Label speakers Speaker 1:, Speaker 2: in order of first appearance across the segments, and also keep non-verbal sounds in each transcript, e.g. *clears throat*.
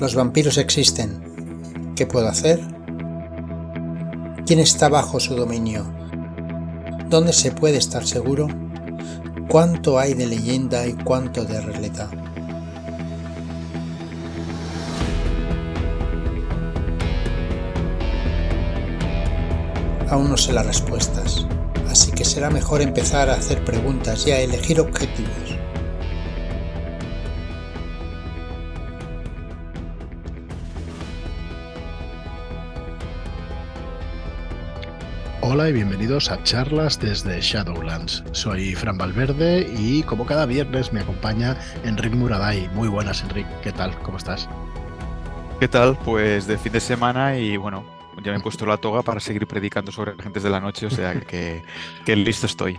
Speaker 1: Los vampiros existen. ¿Qué puedo hacer? ¿Quién está bajo su dominio? ¿Dónde se puede estar seguro? ¿Cuánto hay de leyenda y cuánto de realidad? Aún no sé las respuestas, así que será mejor empezar a hacer preguntas y a elegir objetivos.
Speaker 2: Hola y bienvenidos a charlas desde Shadowlands. Soy Fran Valverde y como cada viernes me acompaña Enrique Muraday. Muy buenas Enrique, ¿qué tal? ¿Cómo estás?
Speaker 3: ¿Qué tal? Pues de fin de semana y bueno, ya me he puesto la toga para seguir predicando sobre agentes de la noche, o sea que, que listo estoy.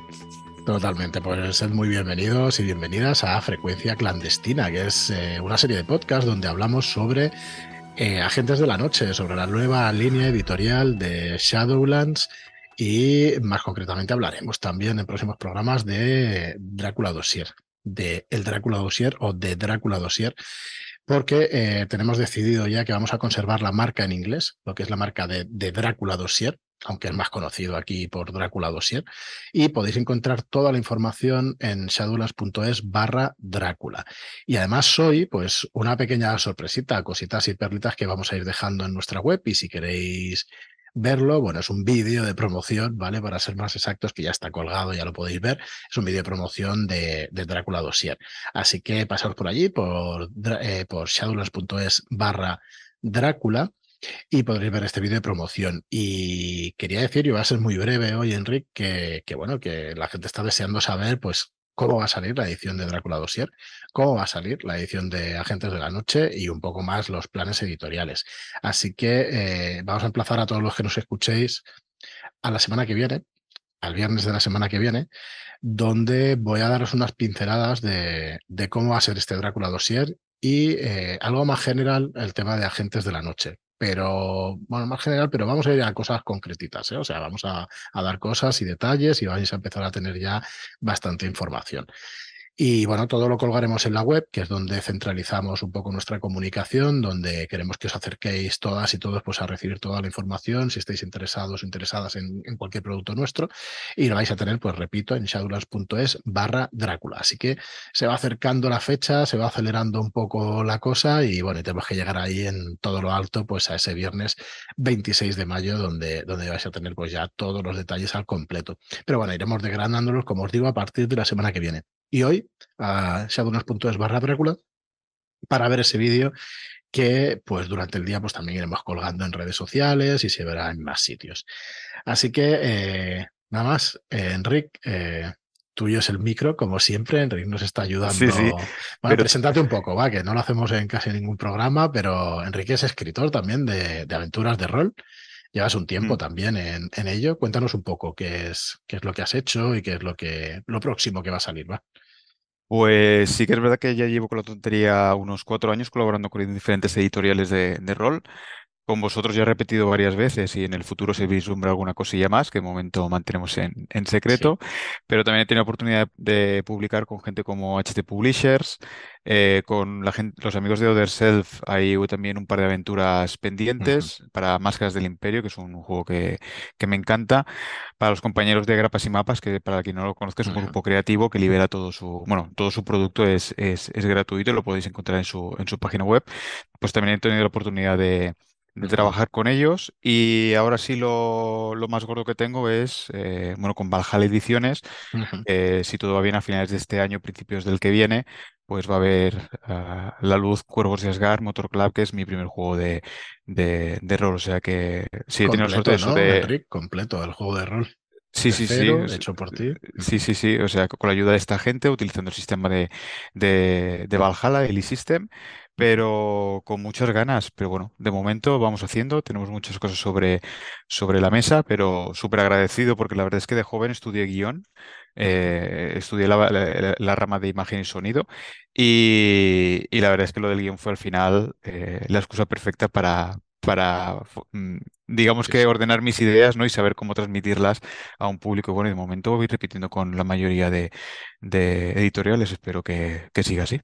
Speaker 2: Totalmente, pues sed muy bienvenidos y bienvenidas a Frecuencia Clandestina, que es eh, una serie de podcasts donde hablamos sobre eh, agentes de la noche, sobre la nueva línea editorial de Shadowlands y más concretamente hablaremos también en próximos programas de Drácula Dossier, de El Drácula Dossier o de Drácula Dossier, porque eh, tenemos decidido ya que vamos a conservar la marca en inglés, lo que es la marca de, Drácula Dossier, aunque es más conocido aquí por Drácula Dossier, y podéis encontrar toda la información en shadowlands.es barra Drácula. Y además hoy, pues una pequeña sorpresita, cositas y perlitas que vamos a ir dejando en nuestra web y si queréis verlo. Bueno, es un vídeo de promoción, ¿vale? Para ser más exactos, que ya está colgado, ya lo podéis ver. Es un vídeo de promoción de, Drácula Dossier. Así que pasaos por allí, por, eh, por shadowlands.es barra Drácula y podréis ver este vídeo de promoción. Y quería decir, y va a ser muy breve hoy, Enrique, que, que, bueno, que la gente está deseando saber, pues, cómo va a salir la edición de Drácula Dossier, cómo va a salir la edición de Agentes de la Noche y un poco más los planes editoriales. Así que eh, vamos a emplazar a todos los que nos escuchéis a la semana que viene, al viernes de la semana que viene, donde voy a daros unas pinceladas de, cómo va a ser este Drácula Dossier y eh, algo más general el tema de Agentes de la Noche pero bueno, más general, pero vamos a ir a cosas concretitas, ¿eh? o sea, vamos a, a, dar cosas y detalles y vais a empezar a tener ya bastante información. Y bueno, todo lo colgaremos en la web, que es donde centralizamos un poco nuestra comunicación, donde queremos que os acerquéis todas y todos pues, a recibir toda la información, si estáis interesados o interesadas en, cualquier producto nuestro. Y lo vais a tener, pues repito, en shadowlands.es barra Drácula. Así que se va acercando la fecha, se va acelerando un poco la cosa y bueno, tenemos que llegar ahí en todo lo alto, pues a ese viernes 26 de mayo, donde, donde vais a tener pues ya todos los detalles al completo. Pero bueno, iremos degradándolos, como os digo, a partir de la semana que viene y hoy a shadowlands.es barra Drácula para ver ese vídeo que pues durante el día pues también iremos colgando en redes sociales y se verá en más sitios. Así que eh, nada más, eh, Enric, eh, tuyo es el micro, como siempre, Enric nos está ayudando. Sí, sí, bueno, preséntate un poco, va, que no lo hacemos en casi ningún programa, pero Enrique es escritor también de, aventuras de rol. Llevas un tiempo mm. también en, en, ello. Cuéntanos un poco qué es, qué es lo que has hecho y qué es lo que lo próximo que va a salir, va.
Speaker 3: Pues sí que es verdad que ya llevo con la tontería unos cuatro años colaborando con diferentes editoriales de, de rol con vosotros ya he repetido varias veces y en el futuro se vislumbra alguna cosilla más que de momento mantenemos en, secreto, pero también he tenido oportunidad de publicar con gente como HT Publishers, eh, con la gente, los amigos de Other Self, hay también un par de aventuras pendientes para Máscaras del Imperio, que es un juego que, que, me encanta, para los compañeros de Grapas y Mapas, que para quien no lo conozca es un grupo creativo que libera todo su, bueno, todo su producto es, es, es gratuito, lo podéis encontrar en su, en su página web. Pues también he tenido la oportunidad de de trabajar con ellos y ahora sí lo, más gordo que tengo es, eh, bueno, con Valhalla Ediciones, si todo va bien a finales de este año, principios del que viene, pues va a haber ah, La Luz, Cuervos y Asgar, Motor Club, que es mi primer juego de, de, rol, o sea que sí he tenido suerte de eso
Speaker 2: de... completo el juego de rol.
Speaker 3: Sí, sí, sí.
Speaker 2: Hecho por ti.
Speaker 3: Sí, sí, sí. O sea, con la ayuda de esta gente, utilizando el sistema de, de, de Valhalla, el e-System, pero con muchas ganas. Pero bueno, de momento vamos haciendo, tenemos muchas cosas sobre, sobre la mesa, pero súper agradecido porque la verdad es que de joven estudié guion, eh, estudié la, rama de imagen y sonido y, y, la verdad es que lo del guion fue al final eh, la excusa perfecta para, para mm, digamos que ordenar mis ideas ¿no? y saber cómo transmitirlas a un público. Bueno, de momento voy repitiendo con la mayoría de, de editoriales, espero que, que siga así.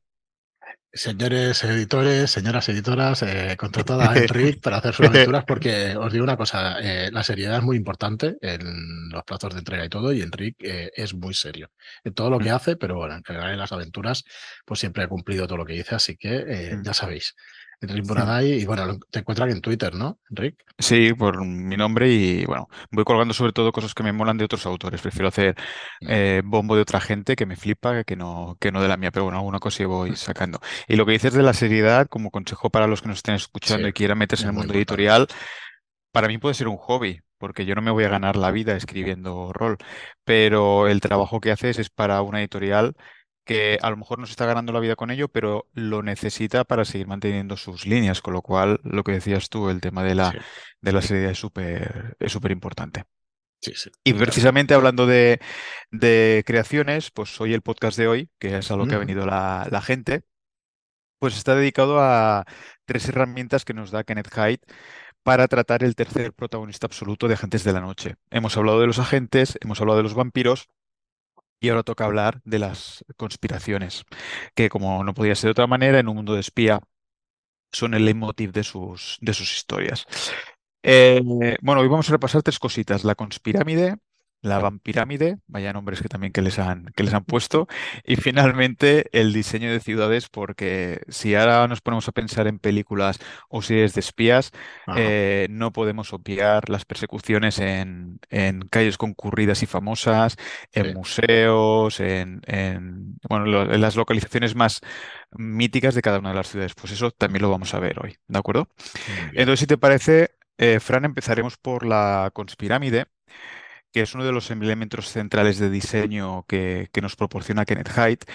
Speaker 2: Señores editores, señoras editoras, eh, contratada a *laughs* Enric para hacer sus aventuras porque os digo una cosa, eh, la seriedad es muy importante en los plazos de entrega y todo y Enric eh, es muy serio en todo lo que hace, pero bueno, en general en las aventuras pues siempre ha cumplido todo lo que dice, así que eh,
Speaker 3: Mm.
Speaker 2: ya sabéis, Enric Buraday y bueno, te encuentran en Twitter, ¿no, Enric?
Speaker 3: Sí, por mi nombre y bueno, voy colgando sobre todo cosas que me molan de otros autores. Prefiero hacer eh, bombo de otra gente que me flipa que no, que no de la mía, pero bueno, alguna cosa voy sacando. Y lo que dices de la seriedad, como consejo para los que nos estén escuchando
Speaker 2: Sí,
Speaker 3: y quieran meterse en el mundo editorial, para mí puede ser un hobby, porque yo no me voy a ganar la vida escribiendo rol, pero el trabajo que haces es para una editorial que a lo mejor no se está ganando la vida con ello, pero lo necesita para seguir manteniendo sus líneas, con lo cual lo que decías tú, el tema de la,
Speaker 2: Sí,
Speaker 3: de la seriedad es súper, es súper importante.
Speaker 2: sí, sí.
Speaker 3: Y precisamente hablando de, de creaciones, pues hoy el podcast de hoy, que es a lo que ha
Speaker 2: Ujú.
Speaker 3: venido la, la gente, pues está dedicado a tres herramientas que nos da Kenneth Hyde para tratar el tercer protagonista absoluto de Agentes de la Noche. Hemos hablado de los agentes, hemos hablado de los vampiros y ahora toca hablar de las conspiraciones, que como no podía ser de otra manera, en un mundo de espía son el leitmotiv de sus, de sus historias. Eh, bueno, hoy vamos a repasar tres cositas: la conspirámide, la vampirámide, vaya nombres que también que les han, que les han puesto, y finalmente el diseño de ciudades, porque si ahora nos ponemos a pensar en películas o series de espías, eh, no podemos obviar las persecuciones en, en calles concurridas y famosas, en
Speaker 2: Sí.
Speaker 3: museos, en, en, bueno, lo- en las localizaciones más míticas de cada una de las ciudades. Pues eso también lo vamos a ver hoy, ¿de acuerdo? Entonces, si te parece, eh, Fran, empezaremos por la conspirámide, que es uno de los elementos centrales de diseño que, nos proporciona Kenneth Hyde.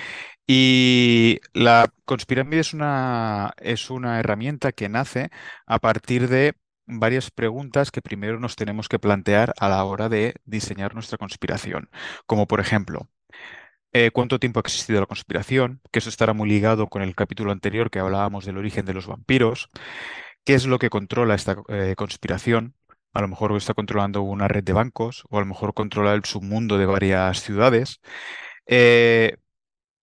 Speaker 3: Y la conspirámide es una, es una herramienta que nace a partir de varias preguntas que primero nos tenemos que plantear a la hora de diseñar nuestra conspiración. Como por ejemplo, eh, ¿cuánto tiempo ha existido la conspiración? Que eso estará muy ligado con el capítulo anterior que hablábamos del origen de los vampiros. ¿Qué es lo que controla esta eh, conspiración? A lo mejor está controlando una red de bancos o a lo mejor controla el submundo de varias ciudades. Eh,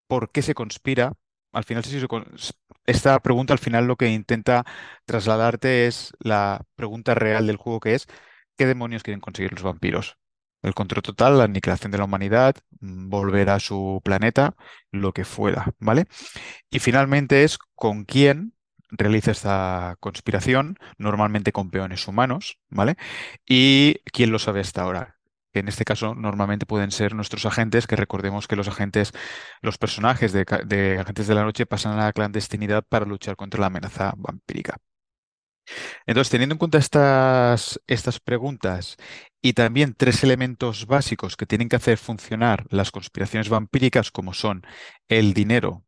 Speaker 3: ¿por qué se conspira? Al final, esta pregunta al final lo que intenta trasladarte es la pregunta real del juego que es ¿qué demonios quieren conseguir los vampiros? El control total, la aniquilación de la humanidad, volver a su planeta, lo que fuera, ¿vale? Y finalmente es con quién realiza esta conspiración, normalmente con peones humanos, ¿vale? Y quién lo sabe hasta ahora. En este caso normalmente pueden ser nuestros agentes, que recordemos que los agentes, los personajes de Agentes de la Noche pasan a la clandestinidad para luchar contra la amenaza vampírica. Entonces, teniendo en cuenta estas, estas preguntas y también tres elementos básicos que tienen que hacer funcionar las conspiraciones vampíricas, como son el dinero,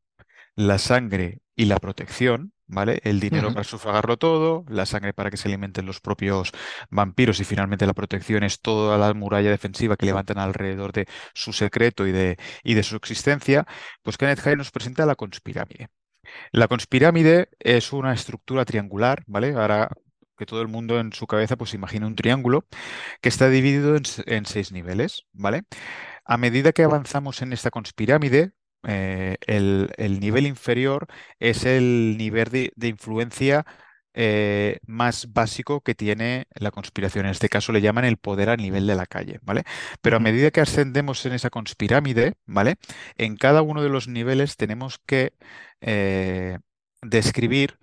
Speaker 3: la sangre y la protección, ¿vale? El dinero para sufragarlo todo, la sangre para que se alimenten los propios vampiros y finalmente la protección es toda la muralla defensiva que levantan alrededor de su secreto y de, y de su existencia, pues Kenneth Hyde nos presenta la conspirámide. La conspirámide es una estructura triangular, ¿vale? Ahora que todo el mundo en su cabeza pues imagina un triángulo que está dividido en, en seis niveles, ¿vale? A medida que avanzamos en esta conspirámide, eh, el, el nivel inferior es el nivel de, de influencia eh, más básico que tiene la conspiración. En este caso le llaman el poder a nivel de la calle, ¿vale? Pero a medida que ascendemos en esa conspirámide, ¿vale? En cada uno de los niveles tenemos que eh, describir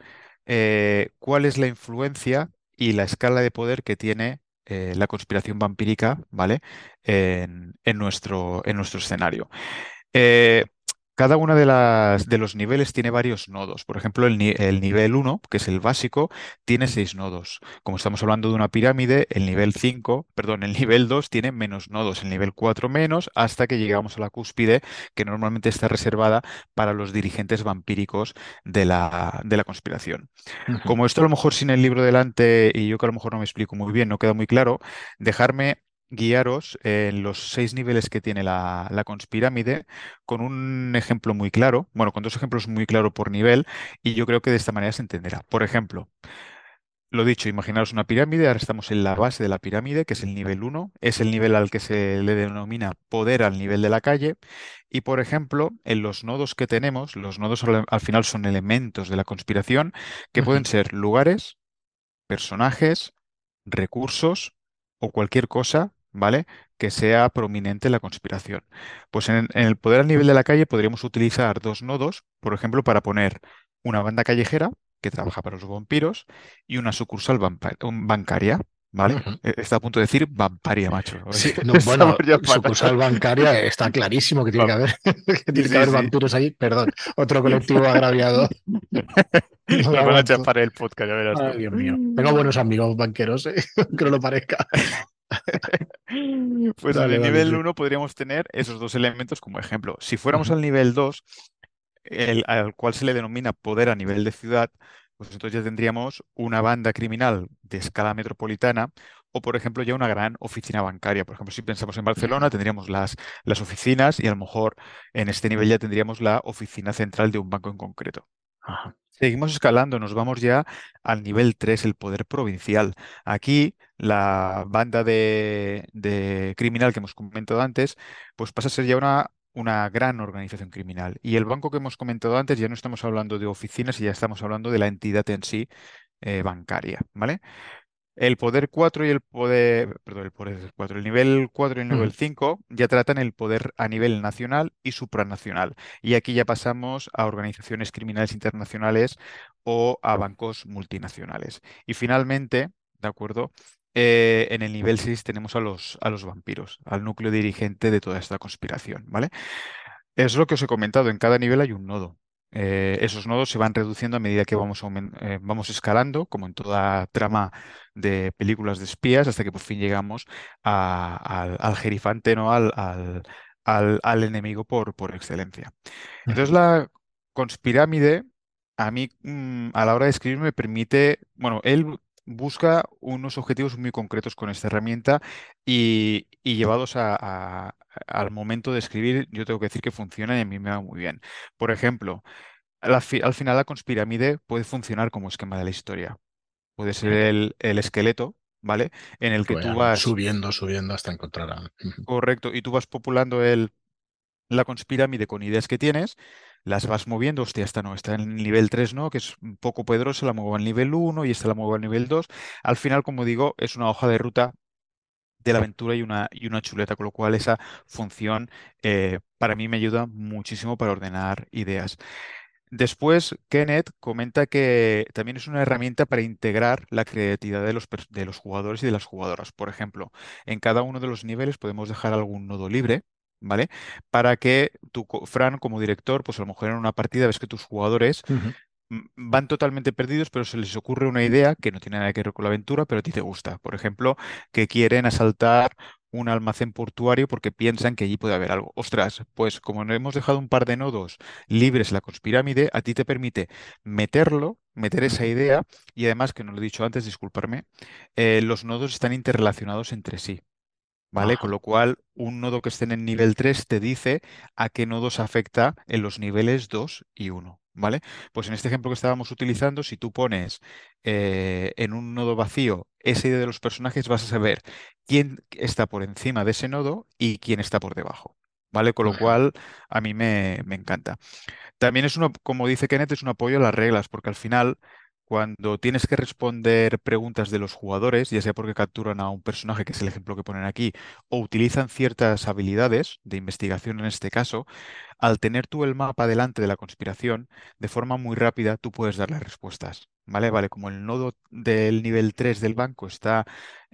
Speaker 3: cuál es la influencia y la escala de poder que tiene eh, la conspiración vampírica, ¿vale? En, en nuestro, en nuestro escenario. Eh, cada uno de, las, de los niveles tiene varios nodos. Por ejemplo, el, ni- el nivel 1, que es el básico, tiene seis nodos. Como estamos hablando de una pirámide, el nivel 5, perdón, el nivel 2 tiene menos nodos, el nivel 4 menos, hasta que llegamos a la cúspide, que normalmente está reservada para los dirigentes vampíricos de la, de la conspiración. Como esto a lo mejor sin el libro delante y yo que a lo mejor no me explico muy bien, no queda muy claro, dejarme guiaros en los seis niveles que tiene la, la conspirámide con un ejemplo muy claro, bueno, con dos ejemplos muy claros por nivel y yo creo que de esta manera se entenderá. Por ejemplo, Lo dicho, imaginaros una pirámide, ahora estamos en la base de la pirámide, que es el nivel 1, es el nivel al que se le denomina poder al nivel de la calle, y por ejemplo, en los nodos que tenemos, los nodos al, al final son elementos de la conspiración, que pueden ser lugares, personajes, recursos o cualquier cosa, ¿vale? Que sea prominente en la conspiración. Pues en, en el poder al nivel de la calle podríamos utilizar dos nodos, por ejemplo, para poner una banda callejera que trabaja para los vampiros y una sucursal bancaria, ¿vale? Eh, Está a punto de decir vamparia, macho. *laughs*
Speaker 2: Sí, no, *laughs* bueno, sucursal bancaria está clarísimo que tiene que haber, *laughs* que tiene
Speaker 3: Sí,
Speaker 2: que haber
Speaker 3: sí.
Speaker 2: vampiros allí. Perdón, otro colectivo agraviado.
Speaker 3: Nos van a chapar el podcast, ya verás
Speaker 2: Ay,
Speaker 3: tú.
Speaker 2: Dios mío. Tengo buenos amigos banqueros, ¿eh? aunque no lo parezca. *laughs*
Speaker 3: Pues en
Speaker 2: Vale,
Speaker 3: el
Speaker 2: vale,
Speaker 3: nivel
Speaker 2: sí.
Speaker 3: 1 podríamos tener esos dos elementos como ejemplo. Si fuéramos al nivel 2, el, al cual se le denomina poder a nivel de ciudad, pues entonces ya tendríamos una banda criminal de escala metropolitana o, por ejemplo, ya una gran oficina bancaria. Por ejemplo, si pensamos en Barcelona, tendríamos las, las oficinas y a lo mejor en este nivel ya tendríamos la oficina central de un banco en concreto.
Speaker 2: Ajá.
Speaker 3: Seguimos escalando, nos vamos ya al nivel 3, el poder provincial. Aquí la banda de, de criminal que hemos comentado antes, pues pasa a ser ya una, una gran organización criminal. Y el banco que hemos comentado antes ya no estamos hablando de oficinas, ya estamos hablando de la entidad en sí eh, bancaria, ¿vale? El poder 4 y el poder, perdón, el poder 4, el nivel 4 y el nivel
Speaker 2: Ujú.
Speaker 3: 5 ya tratan el poder a nivel nacional y supranacional. Y aquí ya pasamos a organizaciones criminales internacionales o a bancos multinacionales. Y finalmente, ¿de acuerdo? Eh, en el nivel 6 tenemos a los, a los vampiros, al núcleo dirigente de toda esta conspiración, ¿vale? Es lo que os he comentado, en cada nivel hay un nodo. Eh, esos nodos se van reduciendo a medida que vamos, eh, vamos escalando, como en toda trama de películas de espías, hasta que por fin llegamos a- al, al jerifante, ¿no? Al, al- al- al enemigo por, por excelencia. Entonces la conspirámide, a mí mm, a la hora de escribir me permite, bueno, él busca unos objetivos muy concretos con esta herramienta y, y llevados a- a- al momento de escribir, yo tengo que decir que funciona y a mí me va muy bien. Por ejemplo, fi- al final la conspirámide puede funcionar como esquema de la historia. Puede ser el, el esqueleto, ¿vale? En el
Speaker 2: Que
Speaker 3: tú vas,
Speaker 2: subiendo, subiendo hasta encontrar a...
Speaker 3: Correcto, y tú vas populando el, la conspirámide con ideas que tienes, las vas moviendo, hostia, esta no, está en el nivel 3, ¿no? Que es un poco poderosa, la muevo al nivel 1 y esta la muevo al nivel 2. Al final, como digo, es una hoja de ruta de la aventura y una, y una chuleta, con lo cual esa función eh, para mí me ayuda muchísimo para ordenar ideas. Después, Kenneth comenta que también es una herramienta para integrar la creatividad de los, de los jugadores y de las jugadoras. Por ejemplo, en cada uno de los niveles podemos dejar algún nodo libre, ¿vale? Para que tú, co- Fran, como director, pues a lo mejor en una partida ves que tus jugadores van totalmente perdidos, pero se les ocurre una idea que no tiene nada que ver con la aventura, pero a ti te gusta. Por ejemplo, que quieren asaltar un almacén portuario porque piensan que allí puede haber algo. Ostras, pues como no hemos dejado un par de nodos libres en la conspirámide, a ti te permite meterlo, meter esa idea, y además, que no lo he dicho antes, disculparme, eh, los nodos están interrelacionados entre sí. ¿Vale? Con lo cual, un nodo que esté en el nivel 3 te dice a qué nodos afecta en los niveles 2 y 1. ¿Vale? Pues en este ejemplo que estábamos utilizando, si tú pones eh, en un nodo vacío esa idea de los personajes, vas a saber quién está por encima de ese nodo y quién está por debajo. ¿Vale? Con lo cual, a mí me, me encanta. También es uno, como dice Kenneth, es un apoyo a las reglas, porque al final, cuando tienes que responder preguntas de los jugadores, ya sea porque capturan a un personaje, que es el ejemplo que ponen aquí, o utilizan ciertas habilidades de investigación en este caso, al tener tú el mapa delante de la conspiración, de forma muy rápida tú puedes darle respuestas. ¿Vale? Vale, como el nodo del nivel 3 del banco está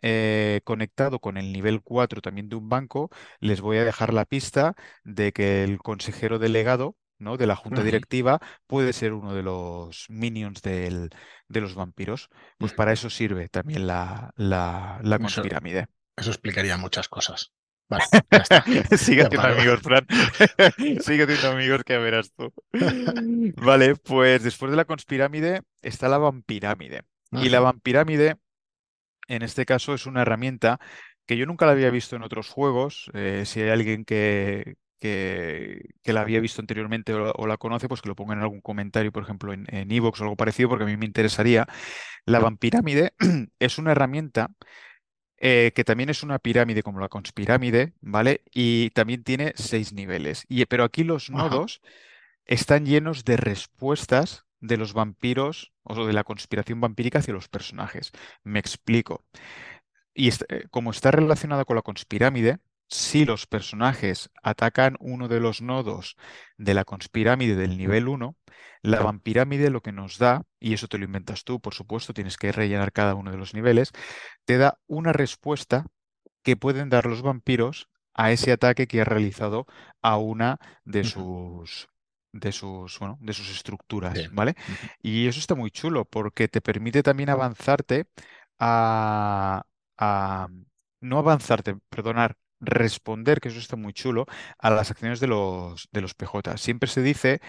Speaker 3: eh, conectado con el nivel 4 también de un banco, les voy a dejar la pista de que el consejero delegado ¿no? de la junta directiva puede ser uno de los minions del- de los vampiros. Pues para eso sirve también la, la, la
Speaker 2: Eso,
Speaker 3: conspirámide.
Speaker 2: eso explicaría muchas cosas. Vale, *laughs* ya está. *laughs*
Speaker 3: Sigue haciendo amigos, Fran. *laughs* Sigue haciendo amigos que verás tú. Vale, pues después de la conspirámide está la vampirámide. Y la vampirámide, en este caso, es una herramienta que yo nunca la había visto en otros juegos. Eh, si hay alguien que, que, que la había visto anteriormente o, o la conoce, pues que lo ponga en algún comentario, por ejemplo, en en iVoox o algo parecido, porque a mí me interesaría. La vampirámide *clears throat* es una herramienta eh, que también es una pirámide como la conspirámide, ¿vale? Y también tiene seis niveles. Y, pero aquí los
Speaker 2: Ajá.
Speaker 3: nodos están llenos de respuestas de los vampiros o de la conspiración vampírica hacia los personajes. Me explico. Y est- eh, como está relacionada con la conspirámide, si los personajes atacan uno de los nodos de la conspirámide del nivel 1, la vampirámide lo que nos da, y eso te lo inventas tú, por supuesto, tienes que rellenar cada uno de los niveles, te da una respuesta que pueden dar los vampiros a ese ataque que ha realizado a una de sus, de sus, bueno, de sus estructuras. ¿vale? Y eso está muy chulo porque te permite también avanzarte a, a- no avanzarte, perdonar, responder, que eso está muy chulo, a las acciones de los, de los PJ. Siempre se dice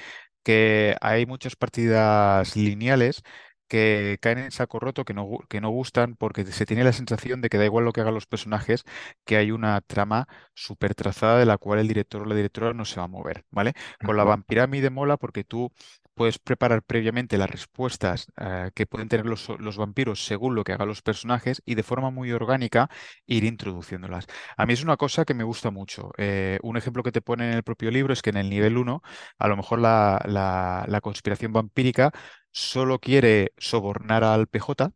Speaker 3: que hay muchas partidas lineales que caen en saco roto, que no, que no gustan, porque se tiene la sensación de que da igual lo que hagan los personajes, que hay una trama súper trazada de la cual el director o la directora no se va a mover, ¿vale? Con la vampirámide mola porque tú puedes preparar previamente las respuestas eh, que pueden tener los, los vampiros según lo que hagan los personajes y de forma muy orgánica ir introduciéndolas. A mí es una cosa que me gusta mucho. Eh, un ejemplo que te pone en el propio libro es que en el nivel 1 a lo mejor la, la- la conspiración vampírica solo quiere sobornar al PJ,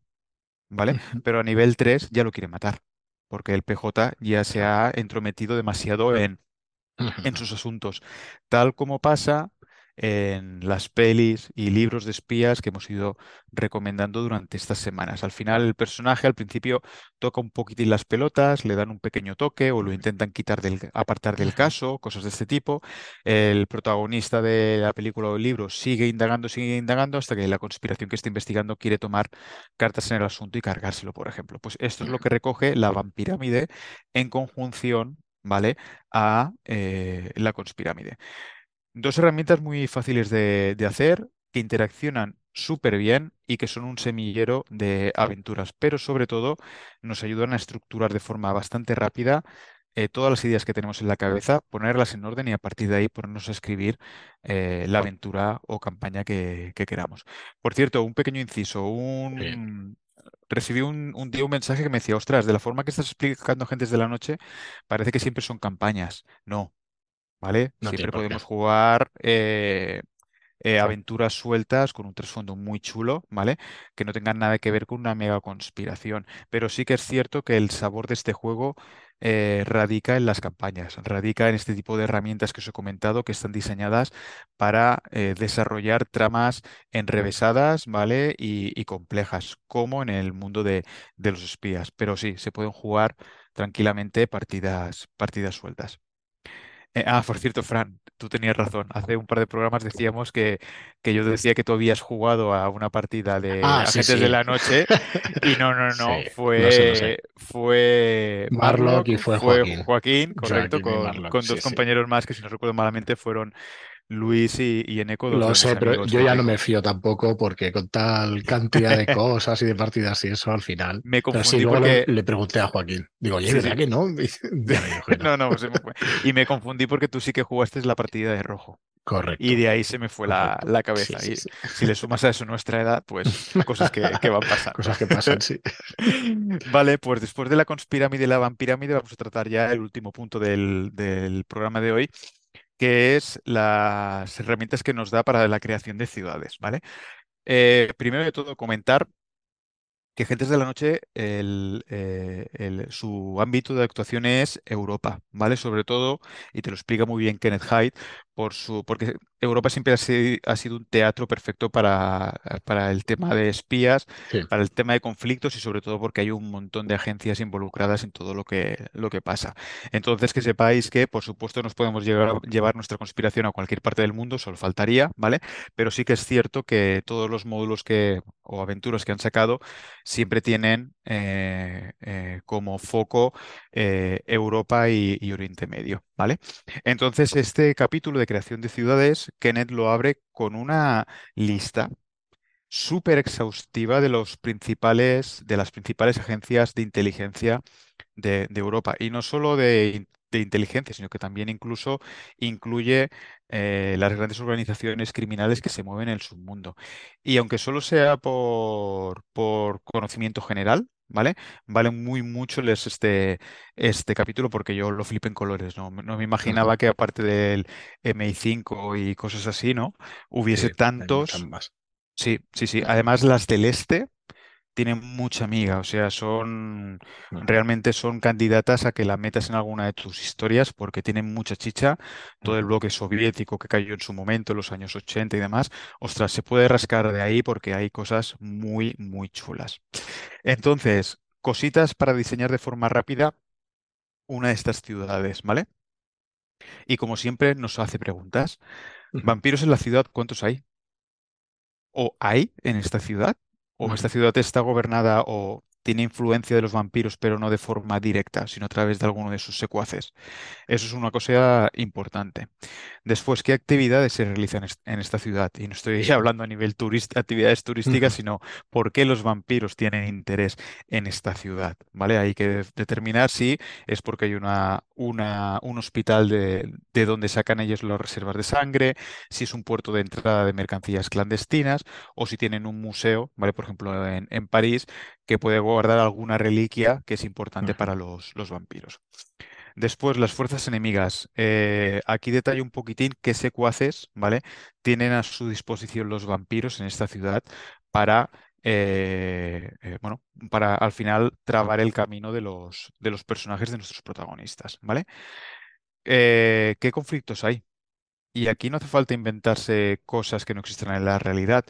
Speaker 3: ¿vale? Pero a nivel 3 ya lo quiere matar, porque el PJ ya se ha entrometido demasiado en, en sus asuntos, tal como pasa en las pelis y libros de espías que hemos ido recomendando durante estas semanas. Al final el personaje al principio toca un poquitín las pelotas, le dan un pequeño toque o lo intentan quitar del, apartar del caso, cosas de este tipo. El protagonista de la película o el libro sigue indagando, sigue indagando hasta que la conspiración que está investigando quiere tomar cartas en el asunto y cargárselo, por ejemplo. Pues esto es lo que recoge la vampirámide en conjunción, ¿vale? a eh, la conspirámide. Dos herramientas muy fáciles de, de hacer, que interaccionan súper bien y que son un semillero de aventuras, pero sobre todo nos ayudan a estructurar de forma bastante rápida eh, todas las ideas que tenemos en la cabeza, ponerlas en orden y a partir de ahí ponernos a escribir eh, la aventura o campaña que, que queramos. Por cierto, un pequeño inciso,
Speaker 2: bien.
Speaker 3: un... Recibí un, un día un mensaje que me decía, ostras, de la forma que estás explicando Gentes de la Noche, parece que siempre son campañas. No, ¿vale?
Speaker 2: No
Speaker 3: Siempre podemos jugar eh, eh, aventuras sueltas con un trasfondo muy chulo, ¿vale? Que no tengan nada que ver con una mega conspiración. Pero sí que es cierto que el sabor de este juego eh, radica en las campañas, radica en este tipo de herramientas que os he comentado que están diseñadas para eh, desarrollar tramas enrevesadas, ¿vale? Y, y complejas, como en el mundo de, de los espías. Pero sí, se pueden jugar tranquilamente partidas, partidas sueltas. Eh, ah, por cierto, Fran, tú tenías razón. Hace un par de programas decíamos que, que yo decía que tú habías jugado a una partida de
Speaker 2: Ah, sí,
Speaker 3: Agentes de la Noche y no, no, *laughs*
Speaker 2: Sí,
Speaker 3: no,
Speaker 2: sé, lo sé.
Speaker 3: fue, fue
Speaker 2: Marlock y fue
Speaker 3: fue
Speaker 2: Joaquín.
Speaker 3: Correcto,
Speaker 2: Joaquín y
Speaker 3: con, con dos compañeros más que si no recuerdo malamente fueron Luis y, y Eneco,
Speaker 2: Lo sé, pero yo ya no me fío tampoco porque con tal cantidad de *laughs* cosas y de partidas y eso al final.
Speaker 3: Me
Speaker 2: Pero sí,
Speaker 3: confundí
Speaker 2: luego
Speaker 3: porque...
Speaker 2: le pregunté a Joaquín. Digo, oye,
Speaker 3: Sí,
Speaker 2: ¿verdad
Speaker 3: sí.
Speaker 2: que no? *laughs* Y *laughs* no.
Speaker 3: No, no, se me fue. Y me confundí porque tú sí que jugaste la partida de rojo. Y
Speaker 2: Correcto,
Speaker 3: de ahí se me fue la, la
Speaker 2: Sí,
Speaker 3: cabeza.
Speaker 2: sí,
Speaker 3: Y si le sumas a eso nuestra edad, pues cosas que, que van pasando.
Speaker 2: Cosas que pasan, sí.
Speaker 3: Vale, pues después de la conspirámide y la vampirámide, vamos a tratar ya el último punto del, del programa de hoy, que es las herramientas que nos da para la creación de ciudades, ¿vale? Eh, primero de todo, comentar que Gentes de la Noche, el, eh, el- su ámbito de actuación es Europa, ¿vale? Sobre todo, y te lo explica muy bien Kenneth Hyde, por su, porque Europa siempre ha sido, ha sido un teatro perfecto para, para el tema de espías,
Speaker 2: Sí,
Speaker 3: para el tema de conflictos y sobre todo porque hay un montón de agencias involucradas en todo lo que, lo que pasa. Entonces, que sepáis que, por supuesto, nos podemos llegar- llevar nuestra conspiración a cualquier parte del mundo, solo faltaría, ¿vale? Pero sí que es cierto que todos los módulos que, o aventuras que han sacado siempre tienen eh, eh, como foco eh, Europa y, Oriente Medio, ¿vale? Entonces, este capítulo de creación de ciudades, Kenneth lo abre con una lista súper exhaustiva de los principales, de las principales agencias de inteligencia de, Europa. Y no solo de inteligencia, sino que también incluso incluye eh, las grandes organizaciones criminales que se mueven en el submundo. Y aunque solo sea por, por conocimiento general, ¿vale? Vale muy mucho les este, este capítulo porque yo lo flipé en colores, ¿no? No me imaginaba que aparte del MI5 y cosas así, ¿no? Hubiese
Speaker 2: Sí,
Speaker 3: tantos.
Speaker 2: más.
Speaker 3: Sí, sí, sí. Además, las del este tienen mucha amiga, o sea, son
Speaker 2: Ujú,
Speaker 3: realmente son candidatas a que la metas en alguna de tus historias porque tienen mucha chicha. Todo el bloque soviético que cayó en su momento, en los años 80 y demás. Ostras, se puede rascar de ahí porque hay cosas muy, muy chulas. Entonces, cositas para diseñar de forma rápida una de estas ciudades, ¿vale? Y como siempre, nos hace preguntas. ¿Vampiros en la ciudad cuántos hay? ¿O hay en esta ciudad? ¿O esta ciudad está gobernada o tiene influencia de los vampiros, pero no de forma directa, sino a través de alguno de sus secuaces? Eso es una cosa importante. Después, ¿qué actividades se realizan en esta ciudad? Y no estoy *laughs* hablando a nivel turista, actividades turísticas, sino por qué los vampiros tienen interés en esta ciudad, ¿vale? Hay que de- determinar si es porque hay una, una- un hospital de, de donde sacan ellos las reservas de sangre, si es un puerto de entrada de mercancías clandestinas o si tienen un museo, ¿vale? Por ejemplo, en, en París, que puede guardar alguna reliquia que es importante para los, los vampiros. Después, las fuerzas enemigas. Eh, aquí detallo un poquitín qué secuaces, ¿vale? Tienen a su disposición los vampiros en esta ciudad para, eh, eh, bueno, para al final trabar el camino de los, de los personajes de nuestros protagonistas, ¿vale? ¿qué conflictos hay? Y aquí no hace falta inventarse cosas que no existen en la realidad.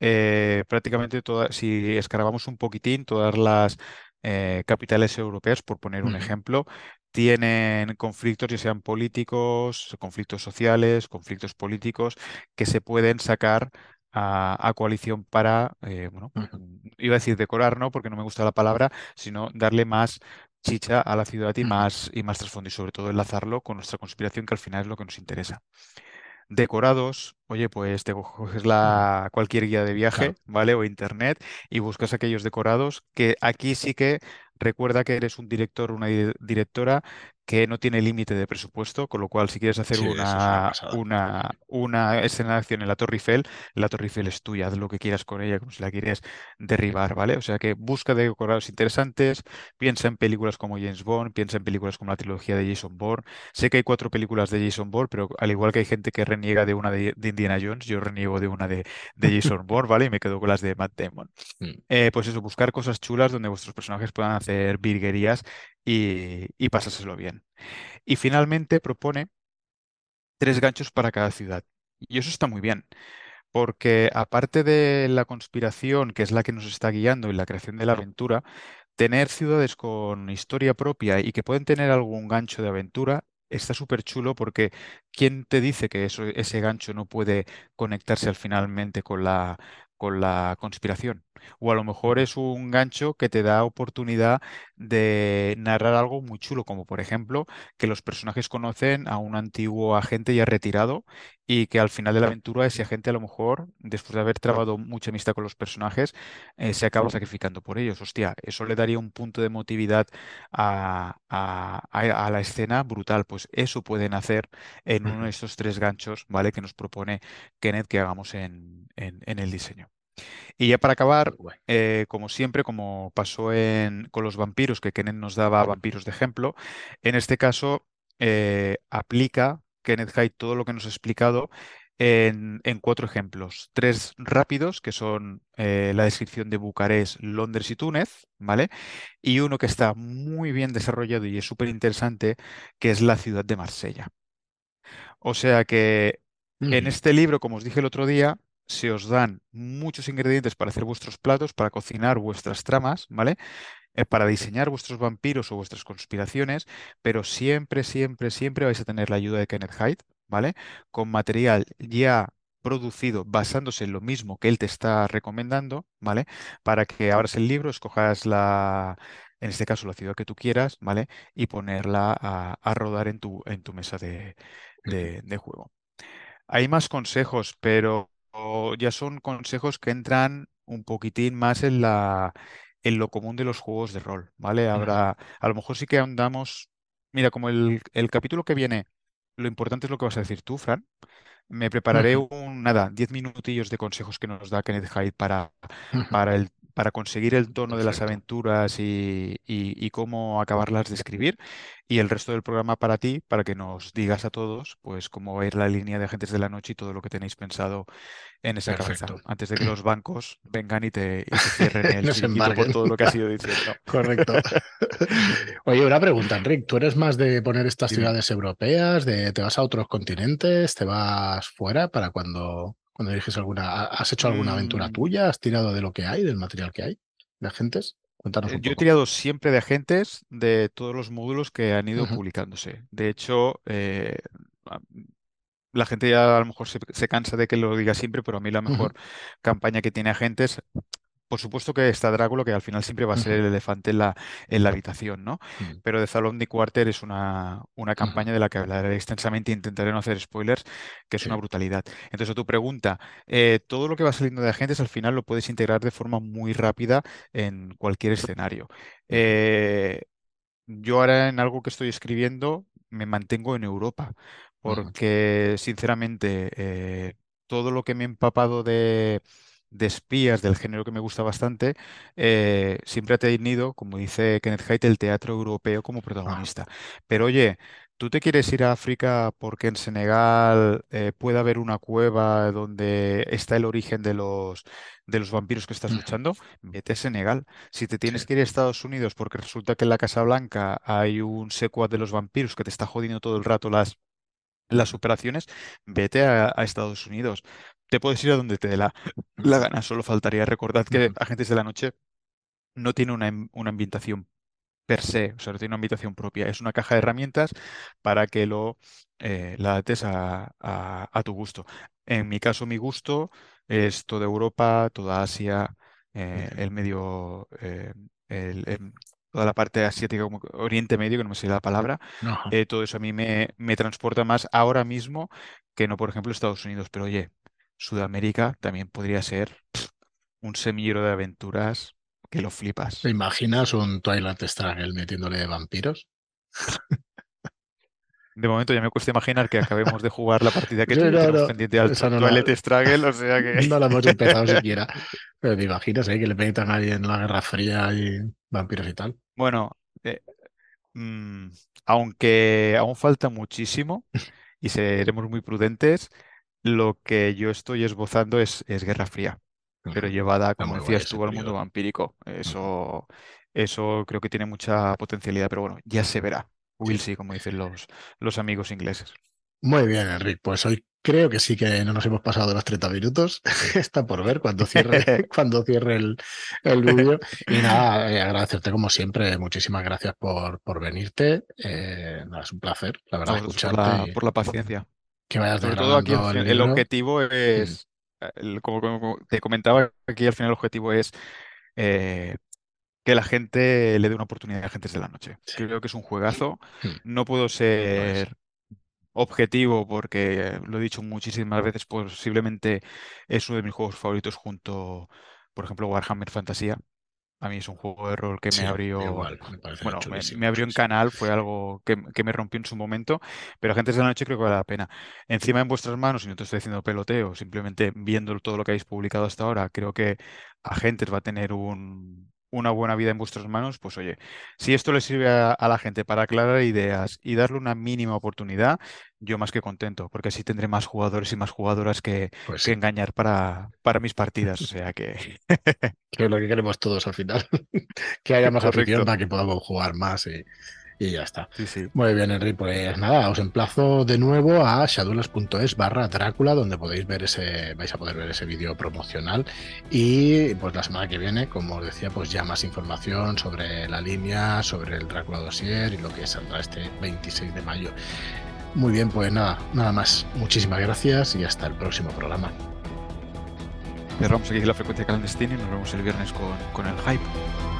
Speaker 3: Eh, prácticamente todas, si escarbamos un poquitín, todas las eh, capitales europeas, por poner un ejemplo, tienen conflictos, ya sean políticos, conflictos sociales, conflictos políticos, que se pueden sacar a, a coalición para, eh, bueno, iba a decir decorar, ¿no? Porque no me gusta la palabra, sino darle más chicha a la ciudad y más, y más trasfondo, y sobre todo enlazarlo con nuestra conspiración, que al final es lo que nos interesa. Decorados, oye, pues te coges la, cualquier guía de
Speaker 2: Claro.
Speaker 3: viaje, ¿vale? O internet y buscas aquellos decorados que aquí sí que recuerda que eres un director o una di- directora que no tiene límite de presupuesto, con lo cual si quieres hacer
Speaker 2: Sí, eso es una
Speaker 3: una, una, una escena de acción en la Torre Eiffel, la Torre Eiffel es tuya, haz lo que quieras con ella, como si la quieres derribar, ¿vale? O sea que busca decorados interesantes, piensa en películas como James Bond, piensa en películas como la trilogía de Jason Bourne Sé que hay cuatro películas de Jason Bourne, pero al igual que hay gente que reniega de una de, de Indiana Jones, yo reniego de una de, de *laughs* Jason Bourne, ¿vale? Y me quedo con las de Matt Damon.
Speaker 2: Mm,
Speaker 3: Eh, pues eso, buscar cosas chulas donde vuestros personajes puedan hacer virguerías y, y pasárselo bien. Y finalmente propone tres ganchos para cada ciudad. Y eso está muy bien, porque aparte de la conspiración, que es la que nos está guiando en la creación de la aventura, tener ciudades con historia propia y que pueden tener algún gancho de aventura está súper chulo porque ¿quién te dice que eso, ese gancho no puede conectarse al finalmente con la, con la conspiración? O a lo mejor es un gancho que te da oportunidad de narrar algo muy chulo, como por ejemplo que los personajes conocen a un antiguo agente ya retirado y que al final de la aventura ese agente a lo mejor, después de haber trabado mucha amistad con los personajes, eh, se acaba sacrificando por ellos. Hostia, eso le daría un punto de emotividad a, a- a- la escena brutal. Pues eso pueden hacer en uno de estos tres ganchos, ¿vale? Que nos propone Kenneth que hagamos en, en- en el diseño. Y ya para acabar, eh, como siempre, como pasó en- con los vampiros, que Kenneth nos daba vampiros de ejemplo, en este caso eh, aplica Kenneth Hyde todo lo que nos ha explicado en, en cuatro ejemplos. Tres rápidos, que son eh, la descripción de Bucarest, Londres y Túnez, ¿vale? Y uno que está muy bien desarrollado y es súper interesante, que es la ciudad de Marsella. O sea que en este libro, como os dije el otro día, se os dan muchos ingredientes para hacer vuestros platos, para cocinar vuestras tramas, ¿vale? Eh, para diseñar vuestros vampiros o vuestras conspiraciones, pero siempre, siempre, siempre vais a tener la ayuda de Kenneth Hyde, ¿vale? Con material ya producido basándose en lo mismo que él te está recomendando, ¿vale? Para que abras el libro, escojas la, en este caso, la ciudad que tú quieras, ¿vale? Y ponerla a, rodar en tu, en tu mesa de- de juego. Hay más consejos, pero ya son consejos que entran un poquitín más en la, en lo común de los juegos de rol, ¿vale? Habrá, a lo mejor sí que ahondamos mira, como el, el capítulo que viene, lo importante es lo que vas a decir tú, Fran. Me prepararé un, nada, 10 minutillos de consejos que nos da Kenneth Hyde para, para, el, para conseguir el tono de las aventuras y, y, cómo acabarlas de escribir. Y el resto del programa para ti, para que nos digas a todos, pues cómo va a ir la línea de Agentes de la Noche y todo lo que tenéis pensado en esa cabeza, antes de que los *clears throat* bancos vengan y te, cierren el *laughs* por todo lo que has ido *laughs* diciendo.
Speaker 2: Correcto. *laughs* Oye, una pregunta, Enric, ¿tú eres más de poner estas ciudades europeas, de te vas a otros continentes, te vas fuera para cuando, cuando diriges alguna, has hecho alguna aventura mm. tuya, has tirado de lo que hay, del material que hay, de agentes? Cuéntanos
Speaker 3: eh, Yo he tirado siempre de agentes de todos los módulos que han ido publicándose. De hecho, eh, la gente ya a lo mejor se, cansa de que lo diga siempre, pero a mí la mejor campaña que tiene agentes, por supuesto que está Drácula, que al final siempre va a ser el elefante en la, en la habitación, ¿no? Mm. Pero de Zalón Quarter es una, una campaña de la que hablaré extensamente, intentaré no hacer spoilers, que es una brutalidad. Entonces, a tu pregunta, eh, todo lo que va saliendo de agentes al final lo puedes integrar de forma muy rápida en cualquier escenario. Eh, yo ahora en algo que estoy escribiendo me mantengo en Europa porque sinceramente eh, todo lo que me he empapado de, espías del género que me gusta bastante, eh, siempre ha tenido, como dice Kenneth Haidt, el teatro europeo como protagonista. Pero oye, ¿tú te quieres ir a África porque en Senegal eh, puede haber una cueva donde está el origen de los, de los vampiros que estás luchando? Vete a Senegal. Si te tienes que ir a Estados Unidos porque resulta que en la Casa Blanca hay un secuaz de los vampiros que te está jodiendo todo el rato las las operaciones, vete a, Estados Unidos. Te puedes ir a donde te dé la, la gana. Solo faltaría recordar que Agentes de la Noche no tiene una, una ambientación per se, o sea, no tiene una ambientación propia. Es una caja de herramientas para que lo eh, la adaptes a, a, tu gusto. En mi caso, mi gusto es toda Europa, toda Asia, eh, el medio, eh, el, em, toda la parte asiática, como Oriente Medio, que no me sé la palabra, eh, todo eso a mí me, me transporta más ahora mismo que no, por ejemplo, Estados Unidos. Pero oye, Sudamérica también podría ser un semillero de aventuras que lo flipas.
Speaker 2: ¿Te imaginas un Twilight Struggle metiéndole vampiros?
Speaker 3: De momento ya me cuesta imaginar que acabemos de jugar la partida que *laughs* tenemos pendiente al Twilight Struggle, o sea que...
Speaker 2: No la hemos empezado *laughs* siquiera. Pero te imaginas ¿eh? que le metan ahí en la Guerra Fría y vampiros y tal.
Speaker 3: Bueno, eh, mm, aunque aún falta muchísimo y seremos muy prudentes, lo que yo estoy esbozando es, es Guerra Fría, pero llevada, como decías tú, al mundo vampírico. Eso, eso creo que tiene mucha potencialidad, pero bueno, ya se verá. Will sí, como dicen los, los amigos ingleses.
Speaker 2: Muy bien, Enrique. Pues hoy creo que sí que no nos hemos pasado los 30 minutos. *laughs* Está por ver cuando cierre, *laughs* cuando cierre el, el vídeo. Y *laughs* nada, eh, agradecerte como siempre. Muchísimas gracias por, por venirte. Eh, es un placer, la verdad, escucharte.
Speaker 3: Por la, paciencia.
Speaker 2: Que vayas
Speaker 3: Sobre todo aquí el, objetivo mm. es, como, te comentaba, aquí al final el objetivo es eh, que la gente le dé una oportunidad a Agentes de la Noche. Creo que es un juegazo. Mm. No puedo ser objetivo, porque lo he dicho muchísimas veces, posiblemente es uno de mis juegos favoritos junto, por ejemplo, Warhammer Fantasía. A mí es un juego de rol que me abrió. bueno, me, abrió en canal, fue algo que, me rompió en su momento, pero Agentes de la Noche creo que vale la pena. Encima en vuestras manos, y no te estoy haciendo peloteo, simplemente viendo todo lo que habéis publicado hasta ahora, creo que Agentes va a tener un, una buena vida en vuestras manos, pues oye, si esto le sirve a, la gente para aclarar ideas y darle una mínima oportunidad, yo más que contento, porque así tendré más jugadores y más jugadoras que, pues engañar para, para mis partidas. O *laughs* sea que.
Speaker 2: que es lo que queremos todos al final. *laughs* que haya más *laughs* afición para que podamos jugar más y, y ya está. Muy bien, Enrique. Pues nada, os emplazo de nuevo a shadulas.es barra Drácula, donde podéis ver ese, vais a poder ver ese vídeo promocional. Y pues la semana que viene, como os decía, pues ya más información sobre la línea, sobre el Drácula Dossier y lo que saldrá este 26 de mayo. Muy bien, pues nada, nada más. Muchísimas gracias y hasta el próximo programa.
Speaker 3: Cerramos aquí la frecuencia clandestina y nos vemos el viernes con, con el hype.